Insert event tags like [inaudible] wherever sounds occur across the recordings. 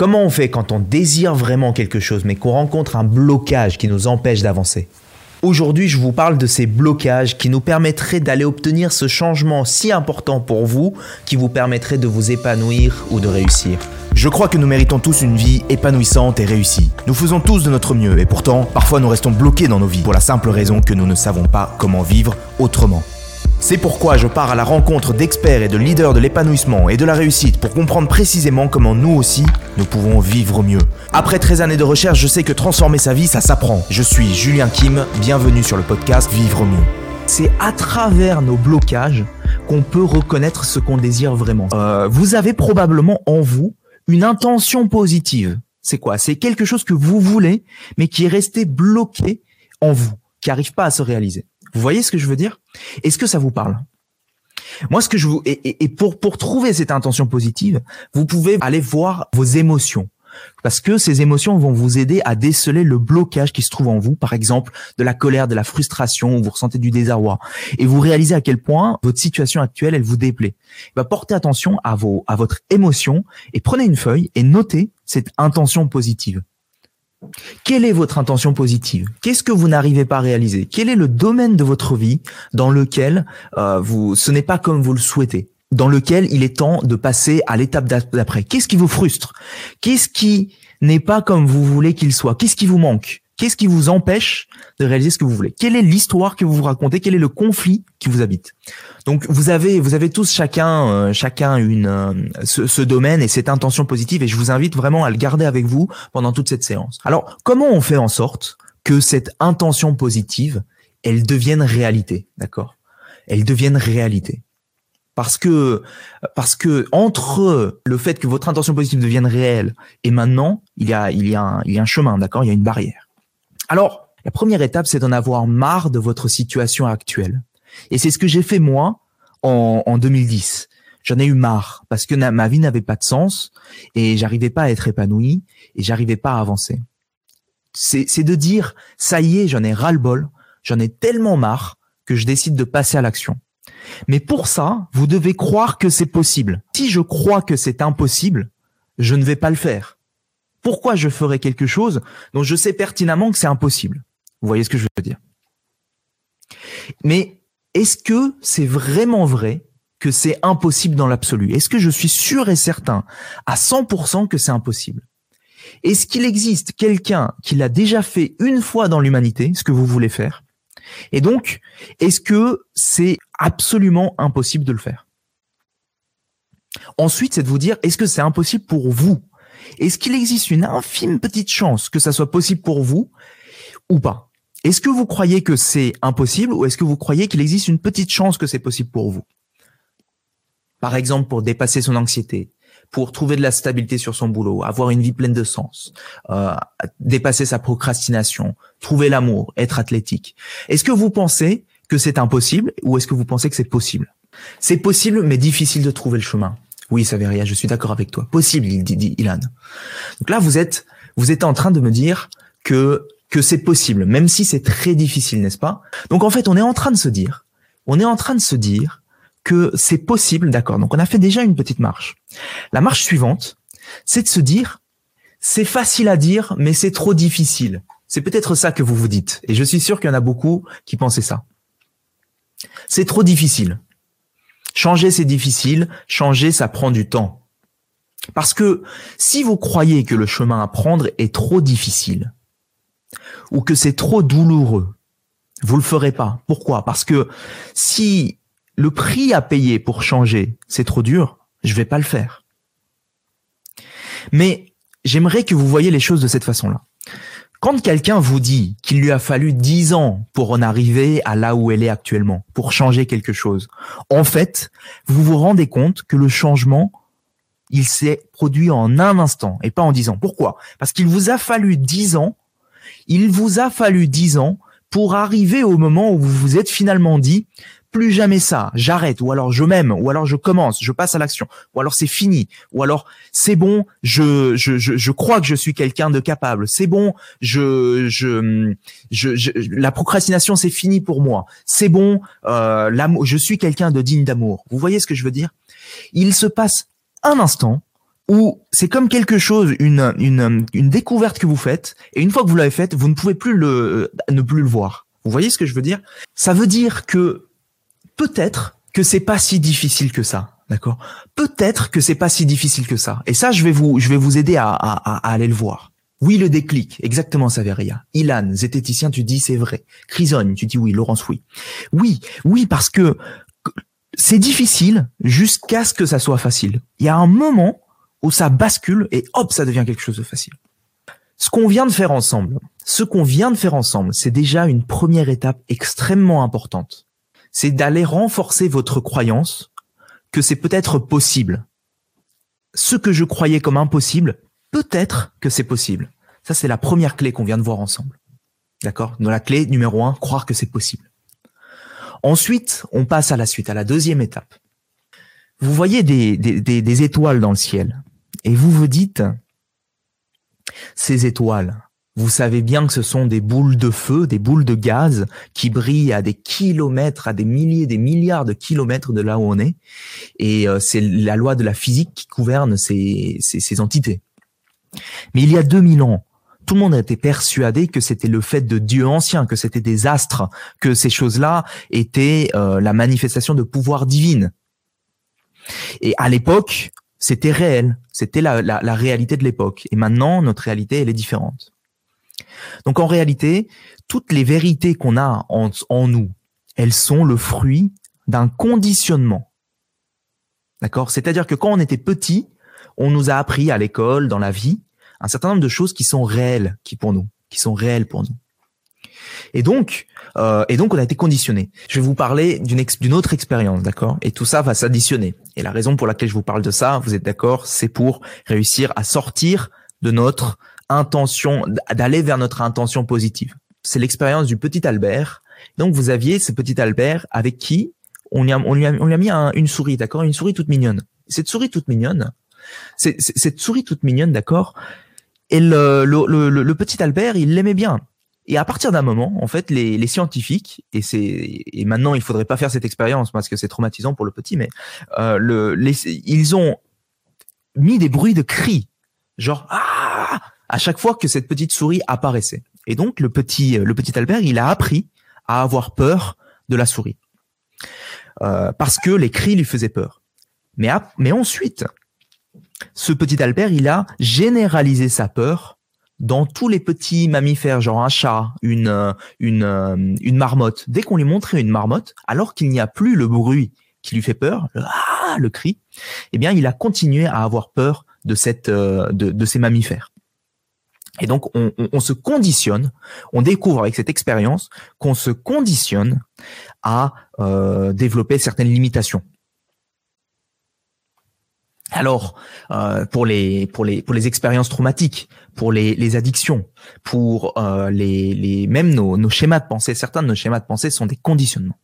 Comment on fait quand on désire vraiment quelque chose mais qu'on rencontre un blocage qui nous empêche d'avancer Aujourd'hui, je vous parle de ces blocages qui nous permettraient d'aller obtenir ce changement si important pour vous, qui vous permettrait de vous épanouir ou de réussir. Je crois que nous méritons tous une vie épanouissante et réussie. Nous faisons tous de notre mieux et pourtant, parfois nous restons bloqués dans nos vies pour la simple raison que nous ne savons pas comment vivre autrement. C'est pourquoi je pars à la rencontre d'experts et de leaders de l'épanouissement et de la réussite pour comprendre précisément comment nous aussi, nous pouvons vivre mieux. Après 13 années de recherche, je sais que transformer sa vie, ça s'apprend. Je suis Julien Kim, bienvenue sur le podcast Vivre mieux. C'est à travers nos blocages qu'on peut reconnaître ce qu'on désire vraiment. Euh, vous avez probablement en vous une intention positive. C'est quoi? C'est quelque chose que vous voulez, mais qui est resté bloqué en vous, qui n'arrive pas à se réaliser. Vous voyez ce que je veux dire? Est-ce que ça vous parle? Moi, ce que je vous et, pour pour trouver cette intention positive, vous pouvez aller voir vos émotions. Parce que ces émotions vont vous aider à déceler le blocage qui se trouve en vous, par exemple de la colère, de la frustration, où vous ressentez du désarroi, et vous réalisez à quel point votre situation actuelle, elle vous déplaît. Va porter attention à vos, à votre émotion et prenez une feuille et notez cette intention positive. Quelle est votre intention positive? Qu'est-ce que vous n'arrivez pas à réaliser? Quel est le domaine de votre vie dans lequel euh, vous, ce n'est pas comme vous le souhaitez? Dans lequel il est temps de passer à l'étape d'après? Qu'est-ce qui vous frustre? Qu'est-ce qui n'est pas comme vous voulez qu'il soit? Qu'est-ce qui vous manque? Qu'est-ce qui vous empêche de réaliser ce que vous voulez? Quelle est l'histoire que vous vous racontez? Quel est le conflit qui vous habite? Donc vous avez vous avez tous chacun euh, chacun une euh, ce, ce, domaine et cette intention positive et je vous invite vraiment à le garder avec vous pendant toute cette séance. Alors comment on fait en sorte que cette intention positive elle devienne réalité, d'accord? Elle devienne réalité. Parce que, parce que entre le fait que votre intention positive devienne réelle et maintenant, il y a, il y a un, il y a un chemin, d'accord? Il y a une barrière. Alors, la première étape, c'est d'en avoir marre de votre situation actuelle. Et c'est ce que j'ai fait moi en, en 2010. J'en ai eu marre parce que ma vie n'avait pas de sens et j'arrivais pas à être épanoui et j'arrivais pas à avancer. C'est de dire, ça y est, j'en ai ras-le-bol, j'en ai tellement marre que je décide de passer à l'action. Mais pour ça, vous devez croire que c'est possible. Si je crois que c'est impossible, je ne vais pas le faire pourquoi je ferais quelque chose dont je sais pertinemment que c'est impossible. Vous voyez ce que je veux dire? Mais est-ce que c'est vraiment vrai que c'est impossible dans l'absolu? Est-ce que je suis sûr et certain à 100% que c'est impossible? Est-ce qu'il existe quelqu'un qui l'a déjà fait une fois dans l'humanité, ce que vous voulez faire? Et donc, est-ce que c'est absolument impossible de le faire? Ensuite, c'est de vous dire, est-ce que c'est impossible pour vous? Est-ce qu'il existe une infime petite chance que ça soit possible pour vous ou pas? Est-ce que vous croyez que c'est impossible ou est-ce que vous croyez qu'il existe une petite chance que c'est possible pour vous? Par exemple, pour dépasser son anxiété, pour trouver de la stabilité sur son boulot, avoir une vie pleine de sens, euh, dépasser sa procrastination, trouver l'amour, être athlétique. Est-ce que vous pensez que c'est impossible ou est-ce que vous pensez que c'est possible? C'est possible mais difficile de trouver le chemin. Oui, Saveria, je suis d'accord avec toi. Possible, il dit, Ilan. Donc là, vous êtes, vous êtes en train de me dire que que c'est possible, même si c'est très difficile, n'est-ce pas? Donc en fait, on est en train de se dire, on est en train de se dire que c'est possible, d'accord. Donc on a fait déjà une petite marche. La marche suivante, c'est de se dire, c'est facile à dire, mais c'est trop difficile. C'est peut-être ça que vous vous dites, et je suis sûr qu'il y en a beaucoup qui pensaient ça. C'est trop difficile. Changer, c'est difficile. Changer, ça prend du temps. Parce que si vous croyez que le chemin à prendre est trop difficile, ou que c'est trop douloureux, vous le ferez pas. Pourquoi? Parce que si le prix à payer pour changer, c'est trop dur, je vais pas le faire. Mais j'aimerais que vous voyez les choses de cette façon-là. Quand quelqu'un vous dit qu'il lui a fallu dix ans pour en arriver à là où elle est actuellement, pour changer quelque chose, en fait, vous vous rendez compte que le changement, il s'est produit en un instant et pas en dix ans. Pourquoi? Parce qu'il vous a fallu dix ans, il vous a fallu dix ans pour arriver au moment où vous vous êtes finalement dit, plus jamais ça, j'arrête, ou alors je m'aime, ou alors je commence, je passe à l'action, ou alors c'est fini, ou alors c'est bon, je, je, je, je, crois que je suis quelqu'un de capable, c'est bon, je, je, je, la procrastination c'est fini pour moi, c'est bon, euh, l'amour, je suis quelqu'un de digne d'amour. Vous voyez ce que je veux dire? Il se passe un instant où c'est comme quelque chose, une, une, une découverte que vous faites, et une fois que vous l'avez faite, vous ne pouvez plus le, ne plus le voir. Vous voyez ce que je veux dire? Ça veut dire que peut-être que c'est pas si difficile que ça. D'accord? Peut-être que c'est pas si difficile que ça. Et ça, je vais vous, je vais vous aider à, aller le voir. Oui, le déclic, exactement, Saveria. Ilan, zététicien, tu dis c'est vrai. Chryson, tu dis oui. Laurence, oui. Oui, oui, parce que c'est difficile jusqu'à ce que ça soit facile. Il y a un moment où ça bascule et hop, ça devient quelque chose de facile. Ce qu'on vient de faire ensemble, ce qu'on vient de faire ensemble, c'est déjà une première étape extrêmement importante. C'est d'aller renforcer votre croyance que c'est peut-être possible. Ce que je croyais comme impossible, peut-être que c'est possible. Ça, c'est la première clé qu'on vient de voir ensemble. D'accord? Dans la clé numéro un, croire que c'est possible. Ensuite, on passe à la suite, à la deuxième étape. Vous voyez des, des, des étoiles dans le ciel et vous vous dites, ces étoiles, vous savez bien que ce sont des boules de feu, des boules de gaz qui brillent à des kilomètres, à des milliers, des milliards de kilomètres de là où on est. Et euh, c'est la loi de la physique qui gouverne ces, ces, entités. Mais il y a 2000 ans, tout le monde était persuadé que c'était le fait de Dieu ancien, que c'était des astres, que ces choses-là étaient euh, la manifestation de pouvoir divine. Et à l'époque, c'était réel, c'était la, la, la réalité de l'époque. Et maintenant, notre réalité, elle est différente. Donc en réalité, toutes les vérités qu'on a en, en, nous, elles sont le fruit d'un conditionnement. D'accord? C'est-à-dire que quand on était petit, on nous a appris à l'école, dans la vie, un certain nombre de choses qui sont réelles, qui pour nous, qui sont réelles pour nous. Et donc, euh, et donc on a été conditionné. Je vais vous parler d'une autre expérience, d'accord? Et tout ça va s'additionner. Et la raison pour laquelle je vous parle de ça, vous êtes d'accord, c'est pour réussir à sortir de notre intention, d'aller vers notre intention positive. C'est l'expérience du petit Albert. Donc vous aviez ce petit Albert avec qui on lui a, on lui a, on lui a mis une souris, d'accord? Une souris toute mignonne. Cette souris toute mignonne, c'est, cette souris toute mignonne, d'accord? Et le, le, le, petit Albert, il l'aimait bien. Et à partir d'un moment, en fait, les, les scientifiques, et c'est et maintenant il faudrait pas faire cette expérience parce que c'est traumatisant pour le petit, mais euh, le, les, ils ont mis des bruits de cris, genre ah à chaque fois que cette petite souris apparaissait. Et donc le petit, petit Albert, il a appris à avoir peur de la souris euh, parce que les cris lui faisaient peur. Mais, ensuite, ce petit Albert, il a généralisé sa peur dans tous les petits mammifères, genre un chat, une, une, marmotte. Dès qu'on lui montrait une marmotte, alors qu'il n'y a plus le bruit qui lui fait peur, le, ah, cri, eh bien, il a continué à avoir peur euh, de ces mammifères. Et donc, on, se conditionne, on découvre avec cette expérience qu'on se conditionne à euh, développer certaines limitations. Alors, euh, pour les pour les pour les expériences traumatiques, pour les, les addictions, pour euh, les, les même nos, nos schémas de pensée, certains de nos schémas de pensée sont des conditionnements.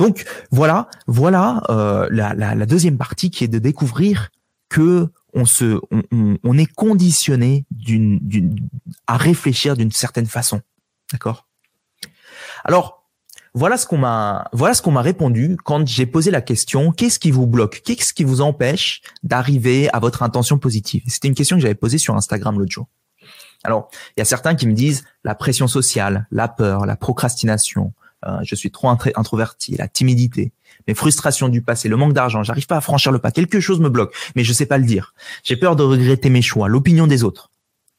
Donc voilà, voilà la, la, la deuxième partie qui est de découvrir que on se, on, est conditionné d'une, à réfléchir d'une certaine façon. D'accord? Alors, voilà ce qu'on m'a, voilà ce qu'on m'a répondu quand j'ai posé la question qu'est-ce qui vous bloque? Qu'est-ce qui vous empêche d'arriver à votre intention positive? C'était une question que j'avais posée sur Instagram l'autre jour. Alors, il y a certains qui me disent la pression sociale, la peur, la procrastination, euh, je suis trop introverti, la timidité, mes frustrations du passé, le manque d'argent, j'arrive pas à franchir le pas, quelque chose me bloque, mais je sais pas le dire. J'ai peur de regretter mes choix, l'opinion des autres,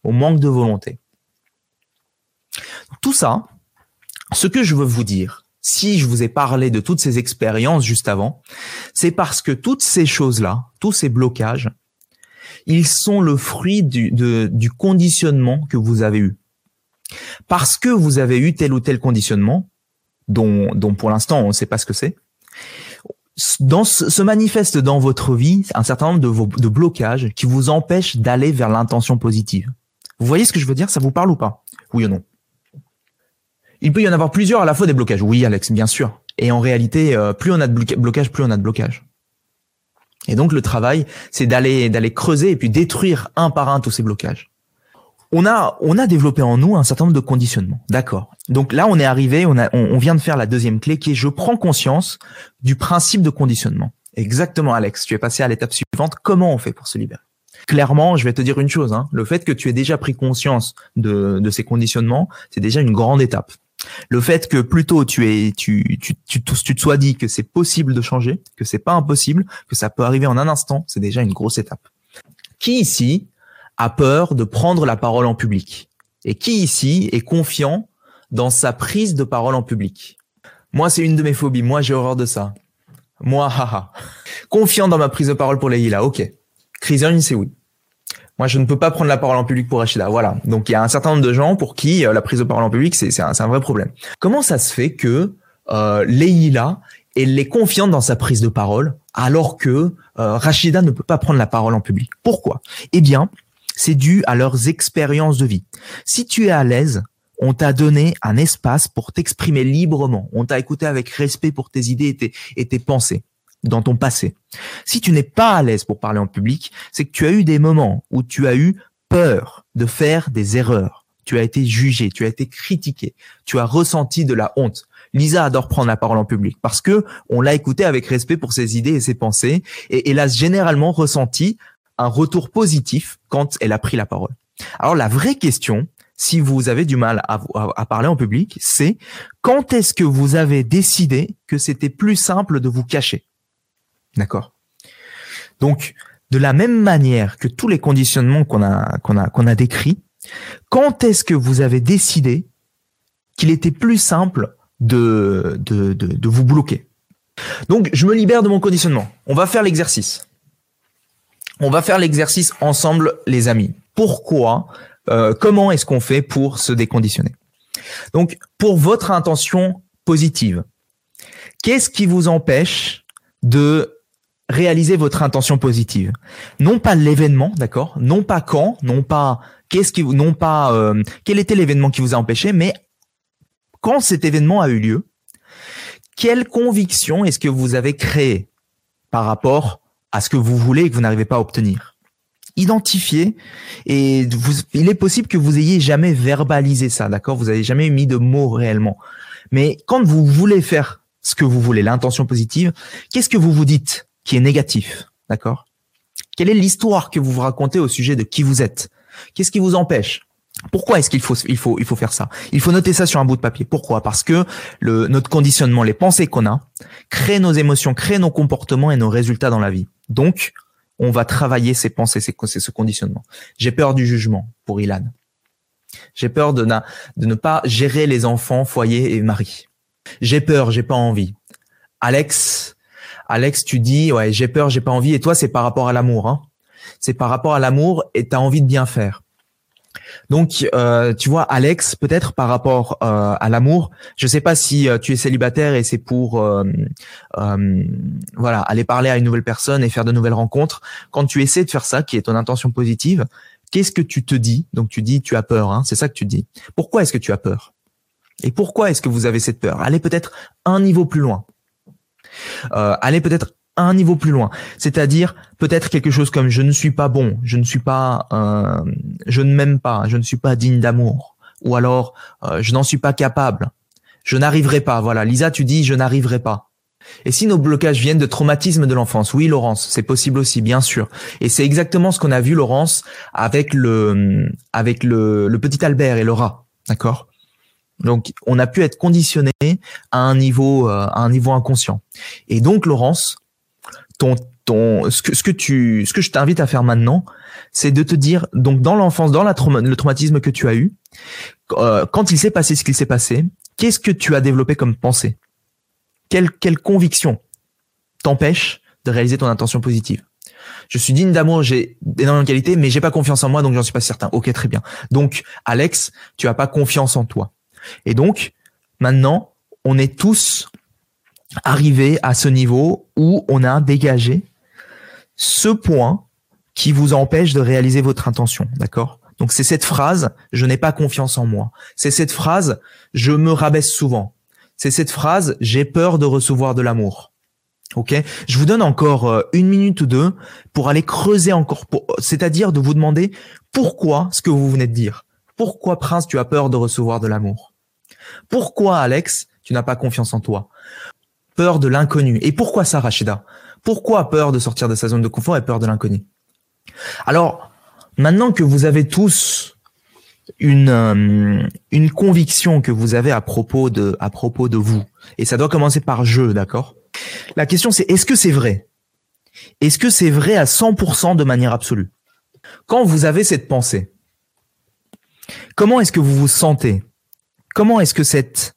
au manque de volonté. Tout ça, ce que je veux vous dire, si je vous ai parlé de toutes ces expériences juste avant, c'est parce que toutes ces choses-là, tous ces blocages, ils sont le fruit du, du conditionnement que vous avez eu. Parce que vous avez eu tel ou tel conditionnement, dont, pour l'instant on ne sait pas ce que c'est, dans ce, se manifeste dans votre vie un certain nombre de, vos, de blocages qui vous empêchent d'aller vers l'intention positive. Vous voyez ce que je veux dire? Ça vous parle ou pas? Oui ou non? Il peut y en avoir plusieurs à la fois des blocages. Oui, Alex, bien sûr. Et en réalité, euh, plus on a de blocages, plus on a de blocages. Et donc le travail, c'est d'aller d'aller creuser et puis détruire un par un tous ces blocages on a, on a développé en nous un certain nombre de conditionnements. D'accord. Donc là, on est arrivé, on, a, on, vient de faire la deuxième clé qui est je prends conscience du principe de conditionnement. Exactement, Alex. Tu es passé à l'étape suivante. Comment on fait pour se libérer? Clairement, je vais te dire une chose, hein. le fait que tu aies déjà pris conscience de, de ces conditionnements, c'est déjà une grande étape. Le fait que plutôt tu es, tu, tu, tu, tu te sois dit que c'est possible de changer, que c'est pas impossible, que ça peut arriver en un instant, c'est déjà une grosse étape. Qui ici a peur de prendre la parole en public Et qui ici est confiant dans sa prise de parole en public? Moi, c'est une de mes phobies. Moi, j'ai horreur de ça. Moi, [laughs] haha. Confiant dans ma prise de parole pour les Lila. Ok. Christian, c'est oui. Moi, je ne peux pas prendre la parole en public pour Rachida. Voilà. Donc, il y a un certain nombre de gens pour qui euh, la prise de parole en public, c'est un, un, vrai problème. Comment ça se fait que euh, Leïla, elle est confiante dans sa prise de parole, alors que euh, Rachida ne peut pas prendre la parole en public? Pourquoi? Eh bien, c'est dû à leurs expériences de vie. Si tu es à l'aise, on t'a donné un espace pour t'exprimer librement. On t'a écouté avec respect pour tes idées et tes, et pensées dans ton passé. Si tu n'es pas à l'aise pour parler en public, c'est que tu as eu des moments où tu as eu peur de faire des erreurs. Tu as été jugé, tu as été critiqué, tu as ressenti de la honte. Lisa adore prendre la parole en public parce que on l'a écouté avec respect pour ses idées et ses pensées et elle a généralement ressenti un retour positif quand elle a pris la parole. Alors la vraie question, si vous avez du mal à, à parler en public, c'est quand est-ce que vous avez décidé que c'était plus simple de vous cacher? D'accord? Donc, de la même manière que tous les conditionnements qu'on a, qu'on a, qu'on a décrits, quand est-ce que vous avez décidé qu'il était plus simple de, de, de, de vous bloquer? Donc, je me libère de mon conditionnement. On va faire l'exercice. On va faire l'exercice ensemble, les amis. Pourquoi euh, Comment est-ce qu'on fait pour se déconditionner? Donc, pour votre intention positive, qu'est-ce qui vous empêche de réaliser votre intention positive? Non pas l'événement, d'accord? Non pas quand, non pas qu'est-ce qui non pas euh, quel était l'événement qui vous a empêché, mais quand cet événement a eu lieu, quelle conviction est-ce que vous avez créée par rapport à ce que vous voulez et que vous n'arrivez pas à obtenir. Identifiez et vous, il est possible que vous ayez jamais verbalisé ça, d'accord? Vous avez jamais mis de mots réellement. Mais quand vous voulez faire ce que vous voulez, l'intention positive, qu'est-ce que vous vous dites qui est négatif, d'accord? Quelle est l'histoire que vous vous racontez au sujet de qui vous êtes? Qu'est-ce qui vous empêche? Pourquoi est-ce qu'il faut il faut il faut faire ça? Il faut noter ça sur un bout de papier. Pourquoi? Parce que le notre conditionnement, les pensées qu'on a, créent nos émotions, créent nos comportements et nos résultats dans la vie. Donc, on va travailler ces pensées, ces, ce conditionnement. J'ai peur du jugement pour Ilan. J'ai peur de, de ne pas gérer les enfants, foyer et mari. J'ai peur, j'ai pas envie. Alex, Alex, tu dis ouais, j'ai peur, j'ai pas envie, et toi c'est par rapport à l'amour. Hein. C'est par rapport à l'amour et tu as envie de bien faire. Donc, euh, tu vois, Alex, peut-être par rapport euh, à l'amour, je sais pas si euh, tu es célibataire et c'est pour, voilà, aller parler à une nouvelle personne et faire de nouvelles rencontres. Quand tu essaies de faire ça, qui est ton intention positive, qu'est-ce que tu te dis? Donc, tu dis, tu as peur, hein, c'est ça que tu dis. Pourquoi est-ce que tu as peur? Et pourquoi est-ce que vous avez cette peur? Allez peut-être un niveau plus loin aller peut-être un niveau plus loin, c'est-à-dire peut-être quelque chose comme je ne suis pas bon, je ne suis pas, euh, je ne m'aime pas, je ne suis pas digne d'amour, ou alors euh, je n'en suis pas capable, je n'arriverai pas. Voilà, Lisa, tu dis je n'arriverai pas. Et si nos blocages viennent de traumatismes de l'enfance, oui, Laurence, c'est possible aussi, bien sûr. Et c'est exactement ce qu'on a vu, Laurence, avec le, avec le, le petit Albert et le rat, d'accord? Donc, on a pu être conditionné à un niveau, euh, à un niveau inconscient. Et donc, Laurence, ton, ton, ce que, ce que tu, ce que je t'invite à faire maintenant, c'est de te dire, donc dans l'enfance, dans la le traumatisme que tu as eu, euh, quand il s'est passé ce qu'il s'est passé, qu'est-ce que tu as développé comme pensée? Quelle, quelle conviction t'empêche de réaliser ton intention positive? Je suis digne d'amour, j'ai d'énormes qualités, mais j'ai pas confiance en moi, donc j'en suis pas certain. Ok, très bien. Donc, Alex, tu as pas confiance en toi. Et donc, maintenant, on est tous arrivés à ce niveau où on a dégagé ce point qui vous empêche de réaliser votre intention, d'accord? Donc c'est cette phrase je n'ai pas confiance en moi. C'est cette phrase je me rabaisse souvent. C'est cette phrase j'ai peur de recevoir de l'amour. OK? Je vous donne encore euh, une minute ou deux pour aller creuser encore c'est-à-dire de vous demander pourquoi ce que vous venez de dire. Pourquoi prince tu as peur de recevoir de l'amour? Pourquoi, Alex, tu n'as pas confiance en toi? Peur de l'inconnu. Et pourquoi ça, Rachida? Pourquoi peur de sortir de sa zone de confort et peur de l'inconnu? Alors, maintenant que vous avez tous une, euh, une conviction que vous avez à propos de, à propos de vous, et ça doit commencer par je, d'accord? La question c'est, est-ce que c'est vrai? Est-ce que c'est vrai à 100% de manière absolue? Quand vous avez cette pensée, comment est-ce que vous vous sentez? Comment est-ce que cette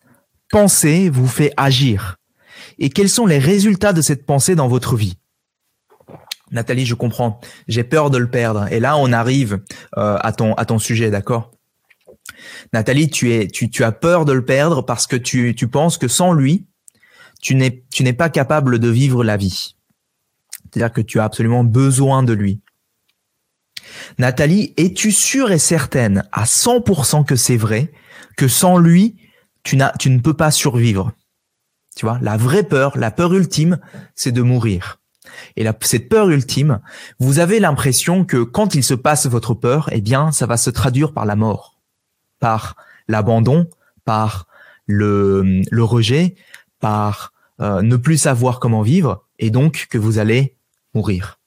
pensée vous fait agir? Et quels sont les résultats de cette pensée dans votre vie? Nathalie, je comprends. J'ai peur de le perdre. Et là, on arrive euh, à ton à ton sujet, d'accord? Nathalie, tu es tu, tu as peur de le perdre parce que tu tu penses que sans lui, tu n'es pas capable de vivre la vie. C'est-à-dire que tu as absolument besoin de lui. Nathalie, es-tu sûre et certaine à 100% que c'est vrai que sans lui, tu tu ne peux pas survivre? Tu vois, la vraie peur, la peur ultime, c'est de mourir. Et cette peur ultime, vous avez l'impression que quand il se passe votre peur, eh bien, ça va se traduire par la mort, par l'abandon, par le, le rejet, par euh, ne plus savoir comment vivre, et donc que vous allez mourir.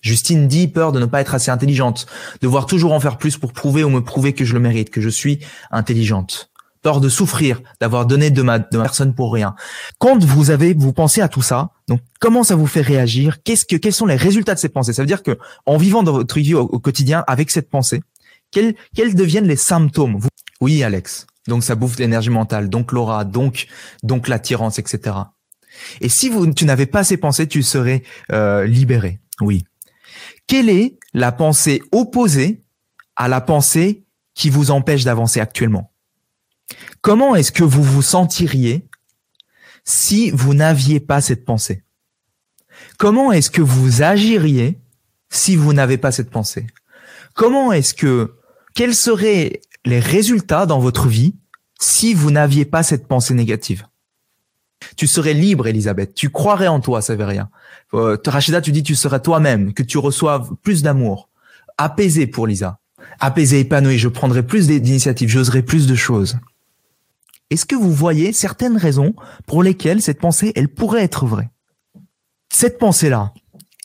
Justine dit peur de ne pas être assez intelligente, devoir toujours en faire plus pour prouver ou me prouver que je le mérite, que je suis intelligente peur de souffrir, d'avoir donné de ma, de ma personne pour rien. Quand vous avez, vous pensez à tout ça, donc comment ça vous fait réagir? Qu'est-ce que, quels sont les résultats de ces pensées? Ça veut dire que en vivant dans votre vie au, quotidien avec cette pensée, quels, quels deviennent les symptômes? Oui, Alex. Donc ça bouffe l'énergie mentale, donc l'aura, donc donc l'attirance, etc. Et si vous, tu n'avais pas ces pensées, tu serais euh, libéré. Oui. Quelle est la pensée opposée à la pensée qui vous empêche d'avancer actuellement? Comment est-ce que vous vous sentiriez si vous n'aviez pas cette pensée? Comment est-ce que vous agiriez si vous n'avez pas cette pensée? Comment est-ce que quels seraient les résultats dans votre vie si vous n'aviez pas cette pensée négative? Tu serais libre, Elisabeth. Tu croirais en toi, Saveria. Euh, Rachida, tu dis tu serais toi-même, que tu reçoives plus d'amour, apaisé pour Lisa, apaisé, épanoui. Je prendrai plus d'initiatives, j'oserai plus de choses. Est-ce que vous voyez certaines raisons pour lesquelles cette pensée, elle pourrait être vraie? Cette pensée-là,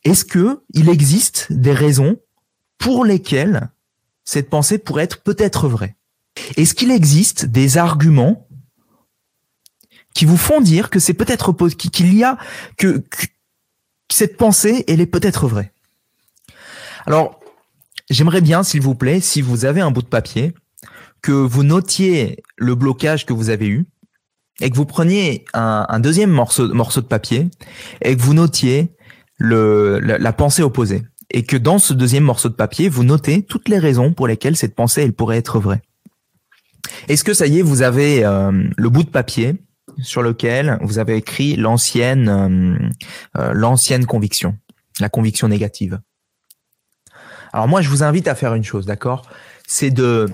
est-ce que il existe des raisons pour lesquelles cette pensée pourrait être peut-être vraie? Est-ce qu'il existe des arguments qui vous font dire que c'est peut-être qu'il y a que, que cette pensée, elle est peut-être vraie? Alors, j'aimerais bien, s'il vous plaît, si vous avez un bout de papier, que vous notiez le blocage que vous avez eu et que vous preniez un, deuxième morceau, morceau de papier et que vous notiez le, la, pensée opposée. Et que dans ce deuxième morceau de papier, vous notez toutes les raisons pour lesquelles cette pensée, elle pourrait être vraie. Est-ce que ça y est, vous avez euh, le bout de papier sur lequel vous avez écrit l'ancienne euh, euh, l'ancienne conviction, la conviction négative? Alors moi, je vous invite à faire une chose, d'accord? C'est de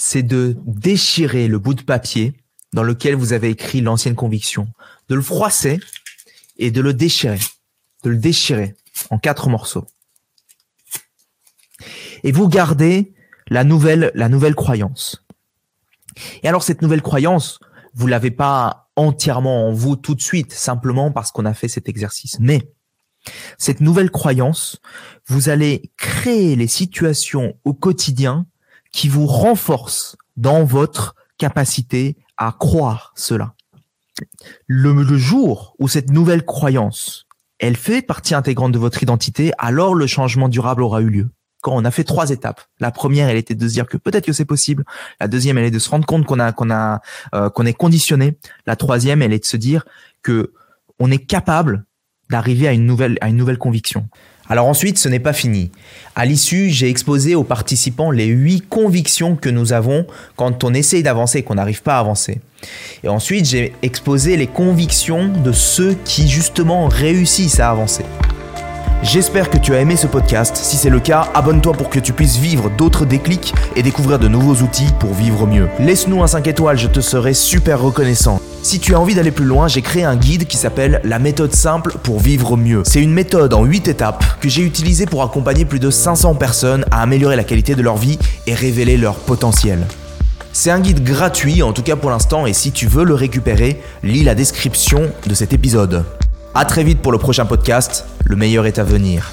c'est de déchirer le bout de papier dans lequel vous avez écrit l'ancienne conviction, de le froisser et de le déchirer, de le déchirer en quatre morceaux. Et vous gardez la nouvelle, la nouvelle croyance. Et alors cette nouvelle croyance, vous l'avez pas entièrement en vous tout de suite, simplement parce qu'on a fait cet exercice. Mais cette nouvelle croyance, vous allez créer les situations au quotidien qui vous renforce dans votre capacité à croire cela. Le, jour où cette nouvelle croyance, elle fait partie intégrante de votre identité, alors le changement durable aura eu lieu. Quand on a fait trois étapes. La première, elle était de se dire que peut-être que c'est possible. La deuxième, elle est de se rendre compte qu'on a qu'on a euh, qu'on est conditionné. La troisième, elle est de se dire que on est capable d'arriver à une nouvelle à une nouvelle conviction. Alors ensuite, ce n'est pas fini. À l'issue, j'ai exposé aux participants les huit convictions que nous avons quand on essaye d'avancer et qu'on n'arrive pas à avancer. Et ensuite, j'ai exposé les convictions de ceux qui justement réussissent à avancer. J'espère que tu as aimé ce podcast. Si c'est le cas, abonne-toi pour que tu puisses vivre d'autres déclics et découvrir de nouveaux outils pour vivre mieux. Laisse-nous un 5 étoiles, je te serai super reconnaissant. Si tu as envie d'aller plus loin, j'ai créé un guide qui s'appelle La méthode simple pour vivre mieux. C'est une méthode en 8 étapes que j'ai utilisée pour accompagner plus de 500 personnes à améliorer la qualité de leur vie et révéler leur potentiel. C'est un guide gratuit, en tout cas pour l'instant, et si tu veux le récupérer, lis la description de cet épisode. A très vite pour le prochain podcast, le meilleur est à venir.